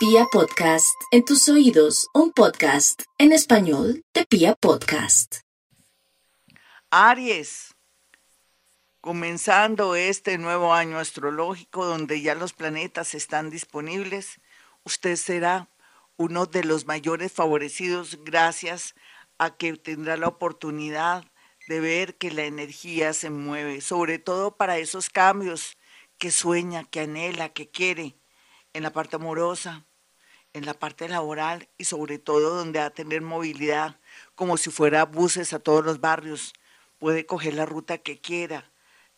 Pia Podcast, en tus oídos, un podcast en español de Pia Podcast. Aries, comenzando este nuevo año astrológico donde ya los planetas están disponibles, usted será uno de los mayores favorecidos gracias a que tendrá la oportunidad de ver que la energía se mueve, sobre todo para esos cambios que sueña, que anhela, que quiere en la parte amorosa, en la parte laboral y sobre todo donde va a tener movilidad, como si fuera buses a todos los barrios. Puede coger la ruta que quiera.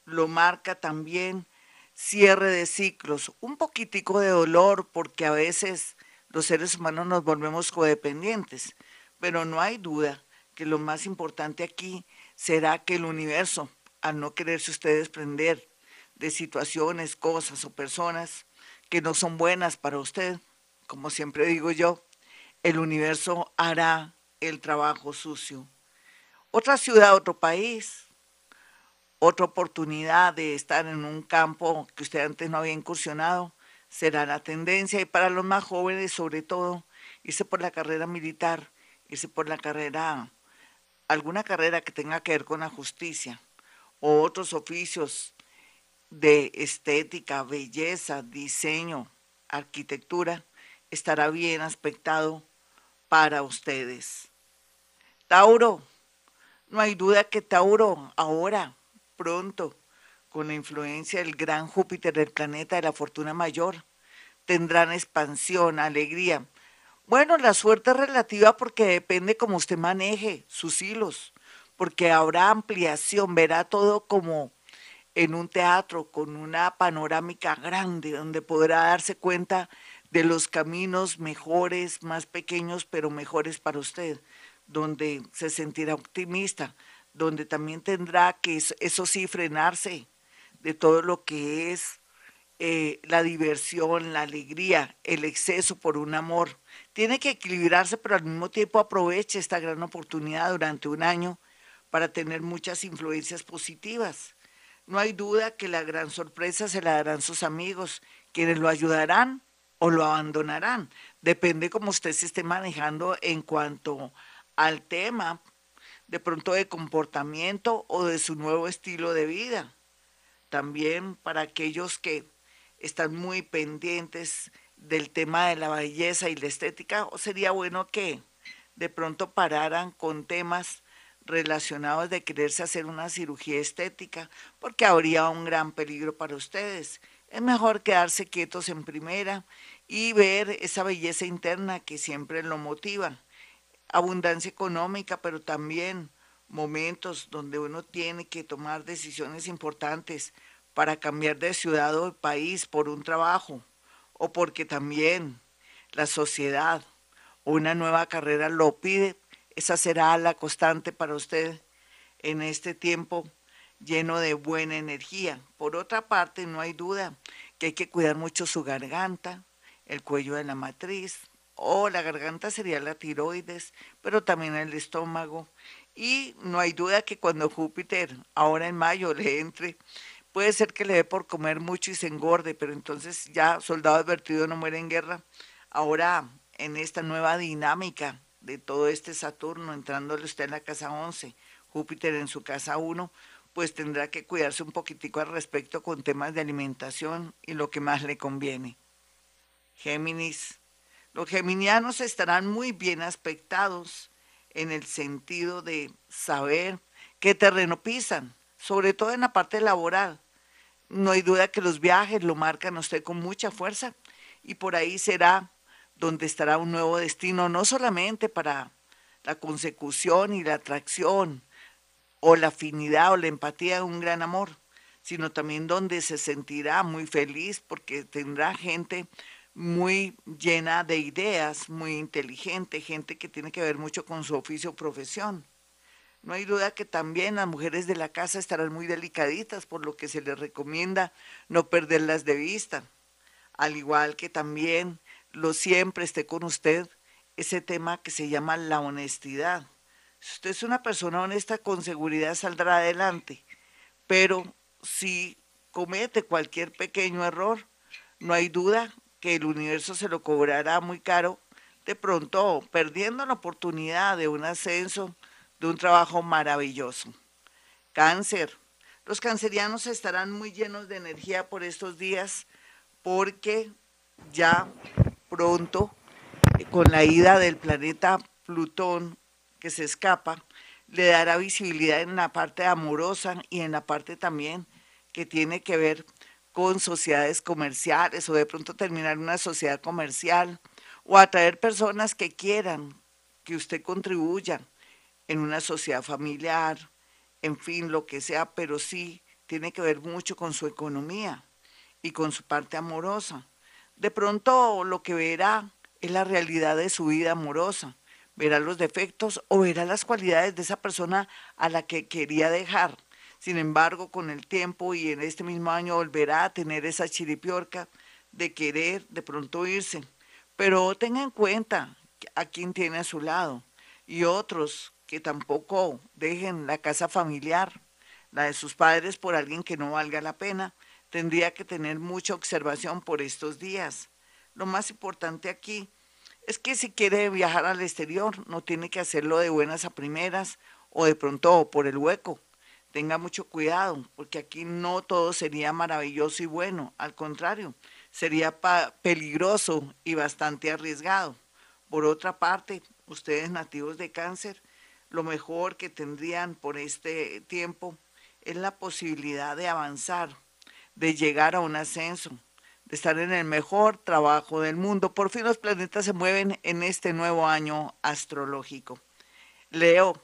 Lo marca también cierre de ciclos, un poquitico de dolor porque a veces los seres humanos nos volvemos codependientes, pero no hay duda que lo más importante aquí será que el universo, al no quererse usted desprender de situaciones, cosas o personas que no son buenas para usted, como siempre digo yo, el universo hará el trabajo sucio. Otra ciudad, otro país, otra oportunidad de estar en un campo que usted antes no había incursionado, será la tendencia y para los más jóvenes sobre todo, irse por la carrera militar, irse por la carrera, alguna carrera que tenga que ver con la justicia o otros oficios de estética, belleza, diseño, arquitectura, estará bien aspectado para ustedes. Tauro, no hay duda que Tauro ahora, pronto, con la influencia del gran Júpiter, el planeta de la fortuna mayor, tendrán expansión, alegría. Bueno, la suerte es relativa porque depende cómo usted maneje sus hilos, porque habrá ampliación, verá todo como en un teatro con una panorámica grande donde podrá darse cuenta de los caminos mejores, más pequeños, pero mejores para usted, donde se sentirá optimista, donde también tendrá que, eso sí, frenarse de todo lo que es eh, la diversión, la alegría, el exceso por un amor. Tiene que equilibrarse, pero al mismo tiempo aproveche esta gran oportunidad durante un año para tener muchas influencias positivas. No hay duda que la gran sorpresa se la darán sus amigos, quienes lo ayudarán o lo abandonarán. Depende cómo usted se esté manejando en cuanto al tema de pronto de comportamiento o de su nuevo estilo de vida. También para aquellos que están muy pendientes del tema de la belleza y la estética, sería bueno que de pronto pararan con temas relacionados de quererse hacer una cirugía estética, porque habría un gran peligro para ustedes. Es mejor quedarse quietos en primera y ver esa belleza interna que siempre lo motiva abundancia económica, pero también momentos donde uno tiene que tomar decisiones importantes para cambiar de ciudad o de país por un trabajo o porque también la sociedad o una nueva carrera lo pide, esa será la constante para usted en este tiempo lleno de buena energía. Por otra parte, no hay duda que hay que cuidar mucho su garganta, el cuello de la matriz, o la garganta sería la tiroides, pero también el estómago. Y no hay duda que cuando Júpiter, ahora en mayo, le entre, puede ser que le dé por comer mucho y se engorde, pero entonces ya soldado advertido no muere en guerra. Ahora, en esta nueva dinámica de todo este Saturno, entrándole usted en la casa 11, Júpiter en su casa 1, pues tendrá que cuidarse un poquitico al respecto con temas de alimentación y lo que más le conviene. Géminis, los geminianos estarán muy bien aspectados en el sentido de saber qué terreno pisan, sobre todo en la parte laboral. No hay duda que los viajes lo marcan a usted con mucha fuerza y por ahí será donde estará un nuevo destino, no solamente para la consecución y la atracción o la afinidad o la empatía de un gran amor, sino también donde se sentirá muy feliz porque tendrá gente muy llena de ideas, muy inteligente, gente que tiene que ver mucho con su oficio o profesión. No hay duda que también las mujeres de la casa estarán muy delicaditas, por lo que se les recomienda no perderlas de vista. Al igual que también lo siempre esté con usted ese tema que se llama la honestidad. Si usted es una persona honesta, con seguridad saldrá adelante. Pero si comete cualquier pequeño error, no hay duda que el universo se lo cobrará muy caro, de pronto perdiendo la oportunidad de un ascenso, de un trabajo maravilloso. Cáncer. Los cancerianos estarán muy llenos de energía por estos días porque ya pronto, con la ida del planeta Plutón que se escapa, le dará visibilidad en la parte amorosa y en la parte también que tiene que ver con sociedades comerciales o de pronto terminar una sociedad comercial o atraer personas que quieran que usted contribuya en una sociedad familiar, en fin, lo que sea, pero sí tiene que ver mucho con su economía y con su parte amorosa. De pronto lo que verá es la realidad de su vida amorosa, verá los defectos o verá las cualidades de esa persona a la que quería dejar. Sin embargo, con el tiempo y en este mismo año volverá a tener esa chiripiorca de querer de pronto irse. Pero tenga en cuenta a quién tiene a su lado y otros que tampoco dejen la casa familiar, la de sus padres, por alguien que no valga la pena. Tendría que tener mucha observación por estos días. Lo más importante aquí es que si quiere viajar al exterior, no tiene que hacerlo de buenas a primeras o de pronto por el hueco. Tenga mucho cuidado, porque aquí no todo sería maravilloso y bueno, al contrario, sería peligroso y bastante arriesgado. Por otra parte, ustedes nativos de cáncer, lo mejor que tendrían por este tiempo es la posibilidad de avanzar, de llegar a un ascenso, de estar en el mejor trabajo del mundo. Por fin los planetas se mueven en este nuevo año astrológico. Leo.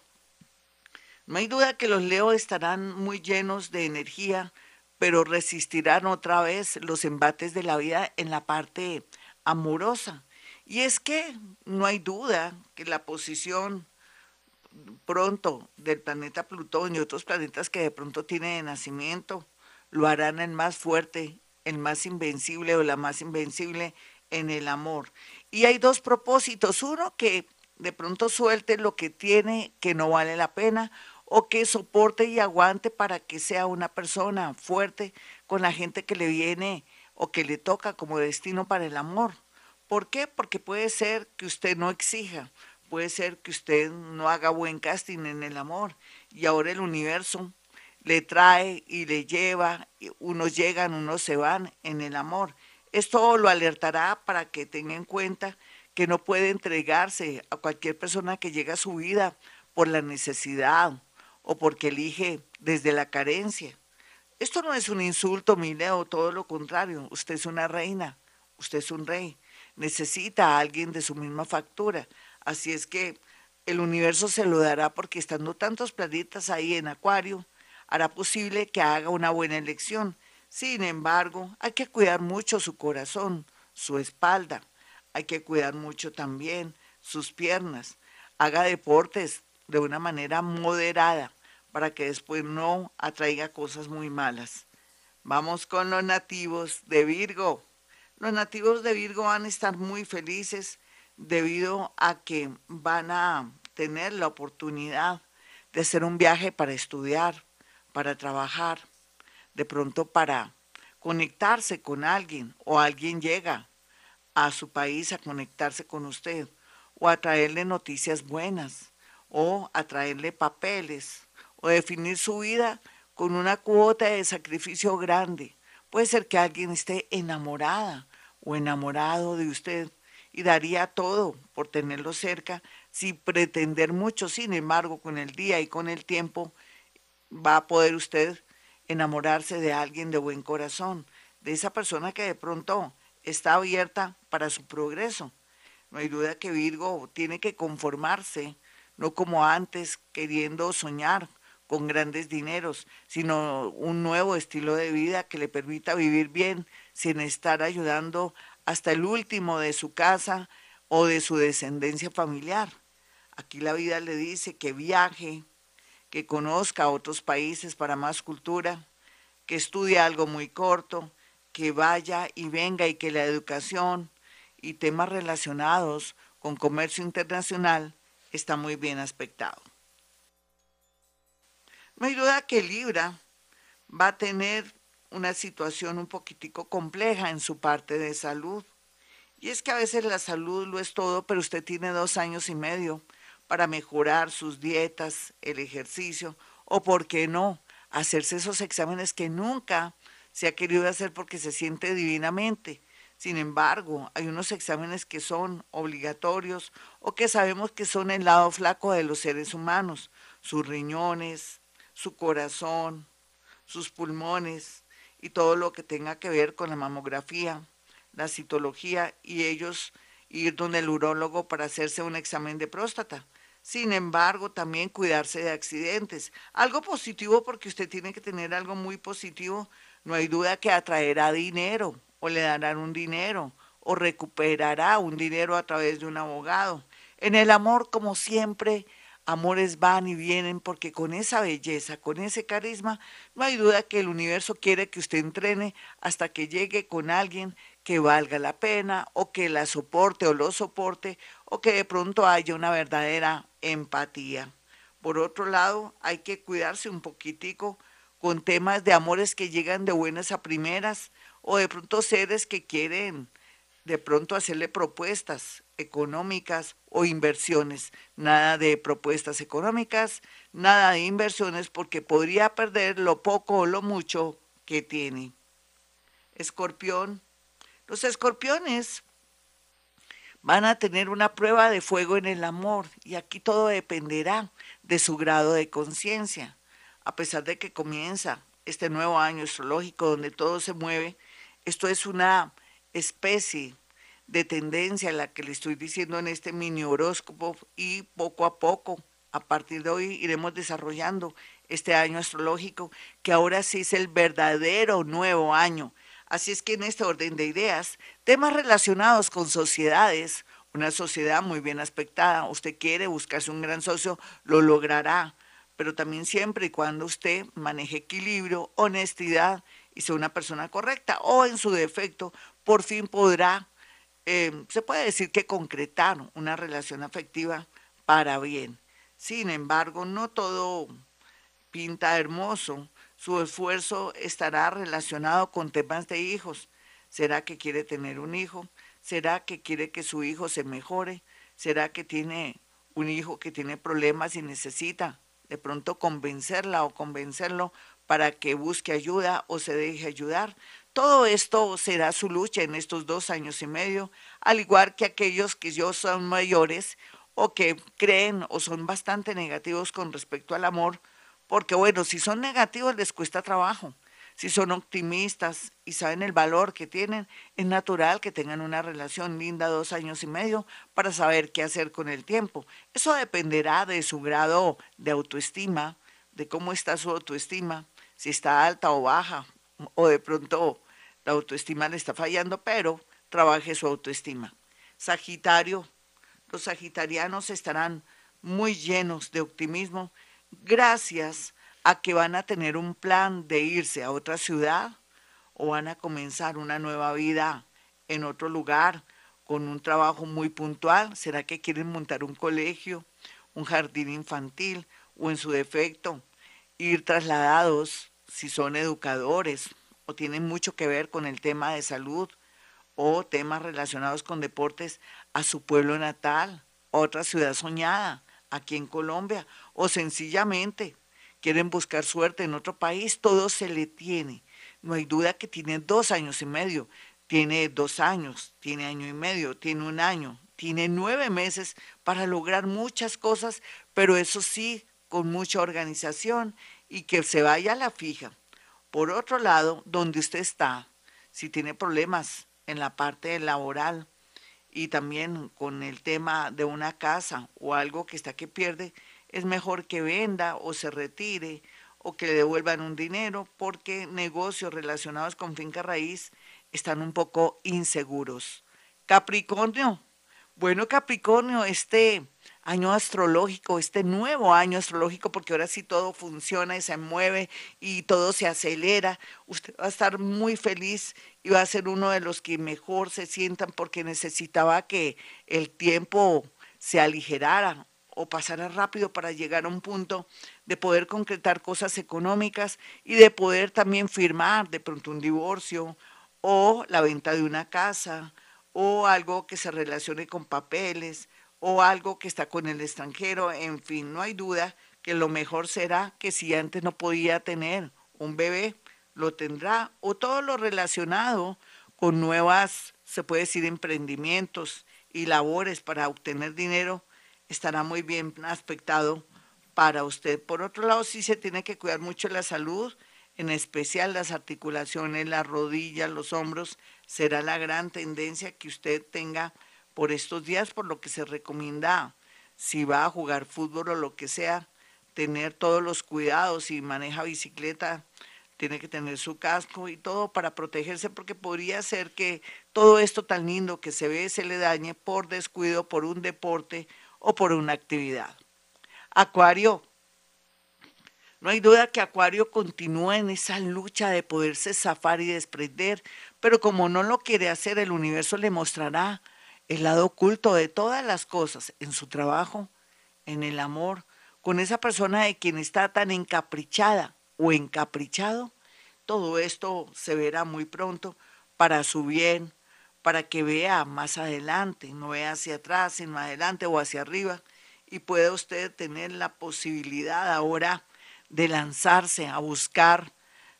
No hay duda que los Leo estarán muy llenos de energía, pero resistirán otra vez los embates de la vida en la parte amorosa. Y es que no hay duda que la posición pronto del planeta Plutón y otros planetas que de pronto tienen de nacimiento lo harán el más fuerte, el más invencible o la más invencible en el amor. Y hay dos propósitos. Uno, que de pronto suelte lo que tiene que no vale la pena o que soporte y aguante para que sea una persona fuerte con la gente que le viene o que le toca como destino para el amor. ¿Por qué? Porque puede ser que usted no exija, puede ser que usted no haga buen casting en el amor y ahora el universo le trae y le lleva, unos llegan, unos se van en el amor. Esto lo alertará para que tenga en cuenta que no puede entregarse a cualquier persona que llegue a su vida por la necesidad o porque elige desde la carencia. Esto no es un insulto, mi Leo, todo lo contrario. Usted es una reina, usted es un rey. Necesita a alguien de su misma factura. Así es que el universo se lo dará porque estando tantos planetas ahí en Acuario, hará posible que haga una buena elección. Sin embargo, hay que cuidar mucho su corazón, su espalda. Hay que cuidar mucho también sus piernas. Haga deportes de una manera moderada para que después no atraiga cosas muy malas. Vamos con los nativos de Virgo. Los nativos de Virgo van a estar muy felices debido a que van a tener la oportunidad de hacer un viaje para estudiar, para trabajar, de pronto para conectarse con alguien o alguien llega a su país a conectarse con usted o a traerle noticias buenas o a traerle papeles o definir su vida con una cuota de sacrificio grande. Puede ser que alguien esté enamorada o enamorado de usted y daría todo por tenerlo cerca sin pretender mucho. Sin embargo, con el día y con el tiempo va a poder usted enamorarse de alguien de buen corazón, de esa persona que de pronto está abierta para su progreso. No hay duda que Virgo tiene que conformarse, no como antes, queriendo soñar con grandes dineros, sino un nuevo estilo de vida que le permita vivir bien sin estar ayudando hasta el último de su casa o de su descendencia familiar. Aquí la vida le dice que viaje, que conozca otros países para más cultura, que estudie algo muy corto, que vaya y venga y que la educación y temas relacionados con comercio internacional está muy bien aspectado. No hay duda que Libra va a tener una situación un poquitico compleja en su parte de salud. Y es que a veces la salud lo es todo, pero usted tiene dos años y medio para mejorar sus dietas, el ejercicio, o por qué no, hacerse esos exámenes que nunca se ha querido hacer porque se siente divinamente. Sin embargo, hay unos exámenes que son obligatorios o que sabemos que son el lado flaco de los seres humanos, sus riñones, su corazón, sus pulmones y todo lo que tenga que ver con la mamografía, la citología y ellos ir donde el urólogo para hacerse un examen de próstata. Sin embargo, también cuidarse de accidentes. Algo positivo porque usted tiene que tener algo muy positivo. No hay duda que atraerá dinero o le darán un dinero o recuperará un dinero a través de un abogado. En el amor, como siempre, amores van y vienen porque con esa belleza, con ese carisma, no hay duda que el universo quiere que usted entrene hasta que llegue con alguien que valga la pena o que la soporte o lo soporte o que de pronto haya una verdadera empatía. Por otro lado, hay que cuidarse un poquitico con temas de amores que llegan de buenas a primeras o de pronto seres que quieren de pronto hacerle propuestas económicas o inversiones. Nada de propuestas económicas, nada de inversiones porque podría perder lo poco o lo mucho que tiene. Escorpión. Los escorpiones van a tener una prueba de fuego en el amor y aquí todo dependerá de su grado de conciencia. A pesar de que comienza este nuevo año astrológico donde todo se mueve, esto es una especie de tendencia la que le estoy diciendo en este mini horóscopo y poco a poco, a partir de hoy, iremos desarrollando este año astrológico, que ahora sí es el verdadero nuevo año. Así es que en este orden de ideas, temas relacionados con sociedades, una sociedad muy bien aspectada, usted quiere buscarse un gran socio, lo logrará, pero también siempre y cuando usted maneje equilibrio, honestidad y sea una persona correcta, o en su defecto, por fin podrá Em, se puede decir que concretaron una relación afectiva para bien. Sin embargo, no todo pinta hermoso. Su esfuerzo estará relacionado con temas de hijos. ¿Será que quiere tener un hijo? ¿Será que quiere que su hijo se mejore? ¿Será que tiene un hijo que tiene problemas y necesita de pronto convencerla o convencerlo para que busque ayuda o se deje ayudar? Todo esto será su lucha en estos dos años y medio, al igual que aquellos que yo son mayores o que creen o son bastante negativos con respecto al amor, porque bueno, si son negativos les cuesta trabajo. Si son optimistas y saben el valor que tienen, es natural que tengan una relación linda dos años y medio para saber qué hacer con el tiempo. Eso dependerá de su grado de autoestima, de cómo está su autoestima, si está alta o baja, o de pronto la autoestima le está fallando, pero trabaje su autoestima. Sagitario, los sagitarianos estarán muy llenos de optimismo gracias a que van a tener un plan de irse a otra ciudad o van a comenzar una nueva vida en otro lugar con un trabajo muy puntual. ¿Será que quieren montar un colegio, un jardín infantil o en su defecto ir trasladados si son educadores o tienen mucho que ver con el tema de salud o temas relacionados con deportes a su pueblo natal, otra ciudad soñada aquí en Colombia, o sencillamente quieren buscar suerte en otro país, todo se le tiene. No hay duda que tiene dos años y medio, tiene dos años, tiene año y medio, tiene un año, tiene nueve meses para lograr muchas cosas, pero eso sí, con mucha organización y que se vaya a la fija. Por otro lado, donde usted está, si tiene problemas en la parte laboral y también con el tema de una casa o algo que está que pierde, es mejor que venda o se retire o que le devuelvan un dinero porque negocios relacionados con finca raíz están un poco inseguros. Capricornio. Bueno, Capricornio, este año astrológico, este nuevo año astrológico, porque ahora sí todo funciona y se mueve y todo se acelera. Usted va a estar muy feliz y va a ser uno de los que mejor se sientan porque necesitaba que el tiempo se aligerara o pasara rápido para llegar a un punto de poder concretar cosas económicas y de poder también firmar de pronto un divorcio o la venta de una casa o algo que se relacione con papeles o algo que está con el extranjero, en fin, no hay duda que lo mejor será que si antes no podía tener un bebé, lo tendrá, o todo lo relacionado con nuevas, se puede decir, emprendimientos y labores para obtener dinero, estará muy bien aspectado para usted. Por otro lado, sí se tiene que cuidar mucho la salud, en especial las articulaciones, las rodillas, los hombros, será la gran tendencia que usted tenga por estos días, por lo que se recomienda, si va a jugar fútbol o lo que sea, tener todos los cuidados, si maneja bicicleta, tiene que tener su casco y todo para protegerse porque podría ser que todo esto tan lindo que se ve se le dañe por descuido, por un deporte o por una actividad. Acuario. No hay duda que Acuario continúa en esa lucha de poderse zafar y desprender, pero como no lo quiere hacer, el universo le mostrará el lado oculto de todas las cosas, en su trabajo, en el amor, con esa persona de quien está tan encaprichada o encaprichado, todo esto se verá muy pronto para su bien, para que vea más adelante, no vea hacia atrás, sino adelante o hacia arriba, y pueda usted tener la posibilidad ahora de lanzarse a buscar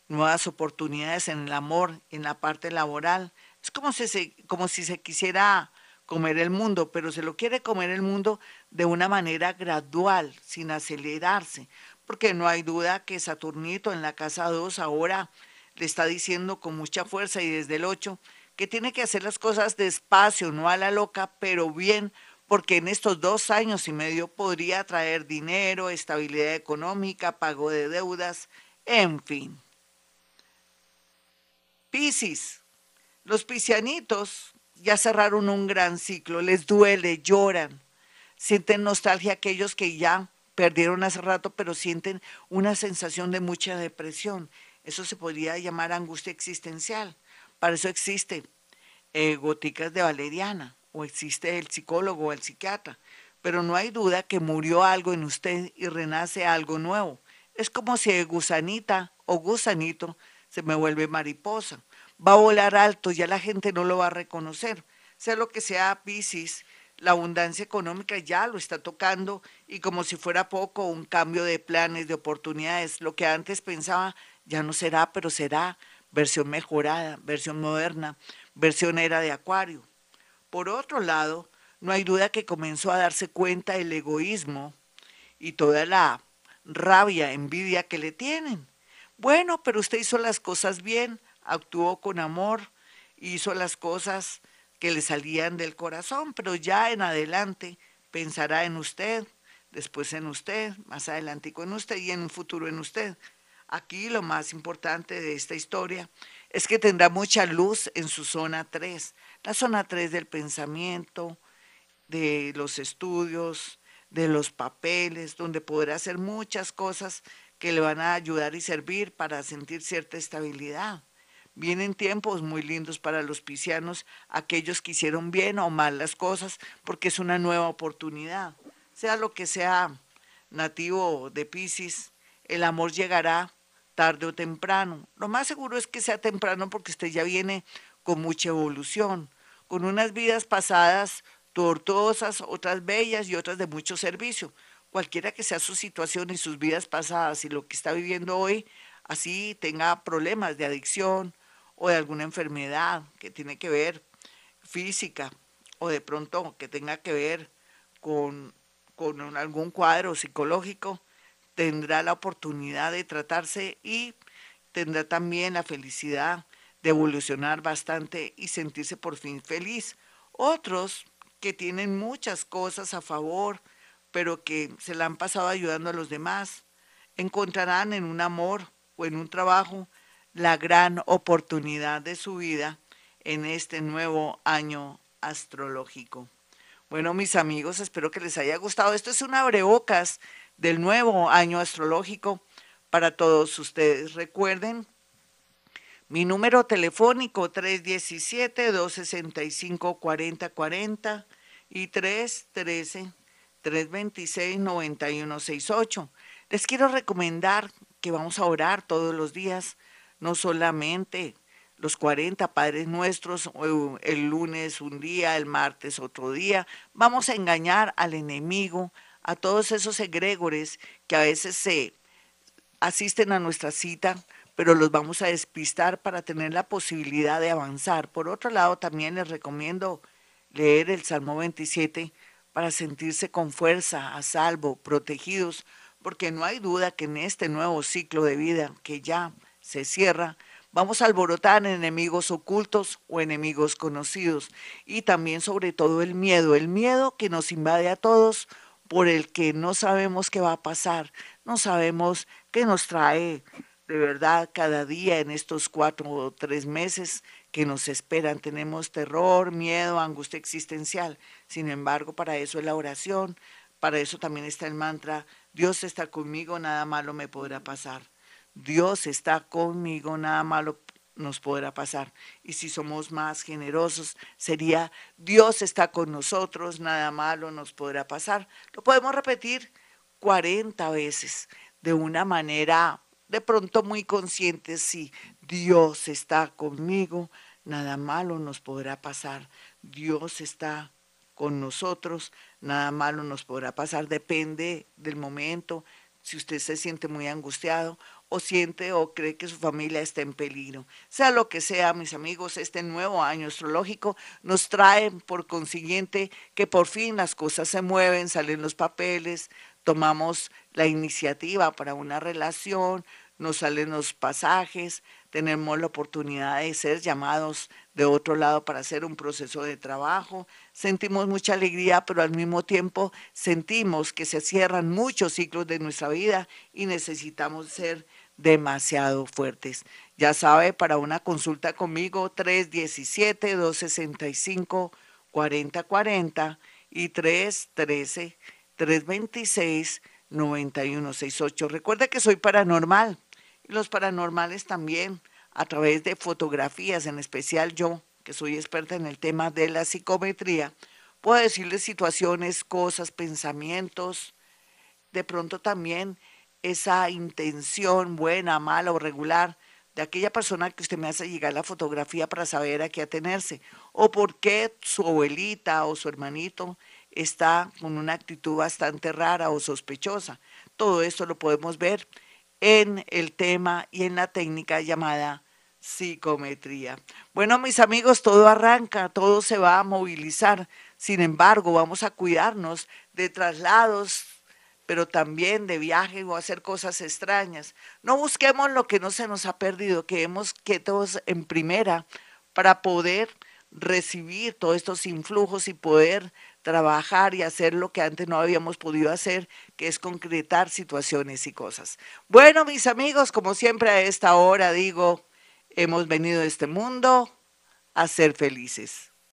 nuevas oportunidades en el amor, en la parte laboral. Es como si se, como si se quisiera comer el mundo, pero se lo quiere comer el mundo de una manera gradual, sin acelerarse, porque no hay duda que Saturnito en la casa 2 ahora le está diciendo con mucha fuerza y desde el 8 que tiene que hacer las cosas despacio, no a la loca, pero bien, porque en estos dos años y medio podría traer dinero, estabilidad económica, pago de deudas, en fin. Piscis, los piscianitos ya cerraron un gran ciclo, les duele, lloran, sienten nostalgia aquellos que ya perdieron hace rato, pero sienten una sensación de mucha depresión. Eso se podría llamar angustia existencial. Para eso existe eh, goticas de valeriana o existe el psicólogo o el psiquiatra. Pero no hay duda que murió algo en usted y renace algo nuevo. Es como si gusanita o gusanito se me vuelve mariposa va a volar alto, ya la gente no lo va a reconocer. Sea lo que sea Pisces, la abundancia económica ya lo está tocando y como si fuera poco, un cambio de planes, de oportunidades. Lo que antes pensaba ya no será, pero será versión mejorada, versión moderna, versión era de Acuario. Por otro lado, no hay duda que comenzó a darse cuenta el egoísmo y toda la rabia, envidia que le tienen. Bueno, pero usted hizo las cosas bien, actuó con amor, hizo las cosas que le salían del corazón, pero ya en adelante pensará en usted, después en usted, más adelante en usted y en un futuro en usted. Aquí lo más importante de esta historia es que tendrá mucha luz en su zona 3, la zona 3 del pensamiento, de los estudios, de los papeles, donde podrá hacer muchas cosas que le van a ayudar y servir para sentir cierta estabilidad. Vienen tiempos muy lindos para los piscianos, aquellos que hicieron bien o mal las cosas, porque es una nueva oportunidad. Sea lo que sea nativo de Piscis, el amor llegará tarde o temprano. Lo más seguro es que sea temprano porque usted ya viene con mucha evolución, con unas vidas pasadas tortuosas, otras bellas y otras de mucho servicio. Cualquiera que sea su situación y sus vidas pasadas y lo que está viviendo hoy, así tenga problemas de adicción, o de alguna enfermedad que tiene que ver física o de pronto que tenga que ver con, con algún cuadro psicológico, tendrá la oportunidad de tratarse y tendrá también la felicidad de evolucionar bastante y sentirse por fin feliz. Otros que tienen muchas cosas a favor, pero que se la han pasado ayudando a los demás, encontrarán en un amor o en un trabajo la gran oportunidad de su vida en este nuevo año astrológico. Bueno, mis amigos, espero que les haya gustado. Esto es un abrebocas del nuevo año astrológico para todos ustedes. Recuerden, mi número telefónico 317-265-4040 y 313-326-9168. Les quiero recomendar que vamos a orar todos los días no solamente los 40 Padres Nuestros, el lunes un día, el martes otro día. Vamos a engañar al enemigo, a todos esos egregores que a veces se asisten a nuestra cita, pero los vamos a despistar para tener la posibilidad de avanzar. Por otro lado, también les recomiendo leer el Salmo 27 para sentirse con fuerza, a salvo, protegidos, porque no hay duda que en este nuevo ciclo de vida que ya se cierra, vamos a alborotar enemigos ocultos o enemigos conocidos y también sobre todo el miedo, el miedo que nos invade a todos por el que no sabemos qué va a pasar, no sabemos qué nos trae de verdad cada día en estos cuatro o tres meses que nos esperan. Tenemos terror, miedo, angustia existencial. Sin embargo, para eso es la oración, para eso también está el mantra, Dios está conmigo, nada malo me podrá pasar. Dios está conmigo, nada malo nos podrá pasar. Y si somos más generosos, sería Dios está con nosotros, nada malo nos podrá pasar. Lo podemos repetir 40 veces de una manera de pronto muy conscientes, si Dios está conmigo, nada malo nos podrá pasar. Dios está con nosotros, nada malo nos podrá pasar. Depende del momento, si usted se siente muy angustiado o siente o cree que su familia está en peligro. Sea lo que sea, mis amigos, este nuevo año astrológico nos trae por consiguiente que por fin las cosas se mueven, salen los papeles, tomamos la iniciativa para una relación, nos salen los pasajes, tenemos la oportunidad de ser llamados de otro lado para hacer un proceso de trabajo, sentimos mucha alegría, pero al mismo tiempo sentimos que se cierran muchos ciclos de nuestra vida y necesitamos ser demasiado fuertes. Ya sabe, para una consulta conmigo, 317-265-4040 y 313 326 9168. Recuerda que soy paranormal los paranormales también a través de fotografías, en especial yo, que soy experta en el tema de la psicometría, puedo decirles situaciones, cosas, pensamientos, de pronto también esa intención buena, mala o regular de aquella persona que usted me hace llegar la fotografía para saber a qué atenerse, o por qué su abuelita o su hermanito está con una actitud bastante rara o sospechosa. Todo esto lo podemos ver en el tema y en la técnica llamada psicometría. Bueno, mis amigos, todo arranca, todo se va a movilizar. Sin embargo, vamos a cuidarnos de traslados, pero también de viaje o hacer cosas extrañas. No busquemos lo que no se nos ha perdido, quedemos quietos en primera para poder recibir todos estos influjos y poder trabajar y hacer lo que antes no habíamos podido hacer, que es concretar situaciones y cosas. Bueno, mis amigos, como siempre a esta hora digo, hemos venido a este mundo a ser felices.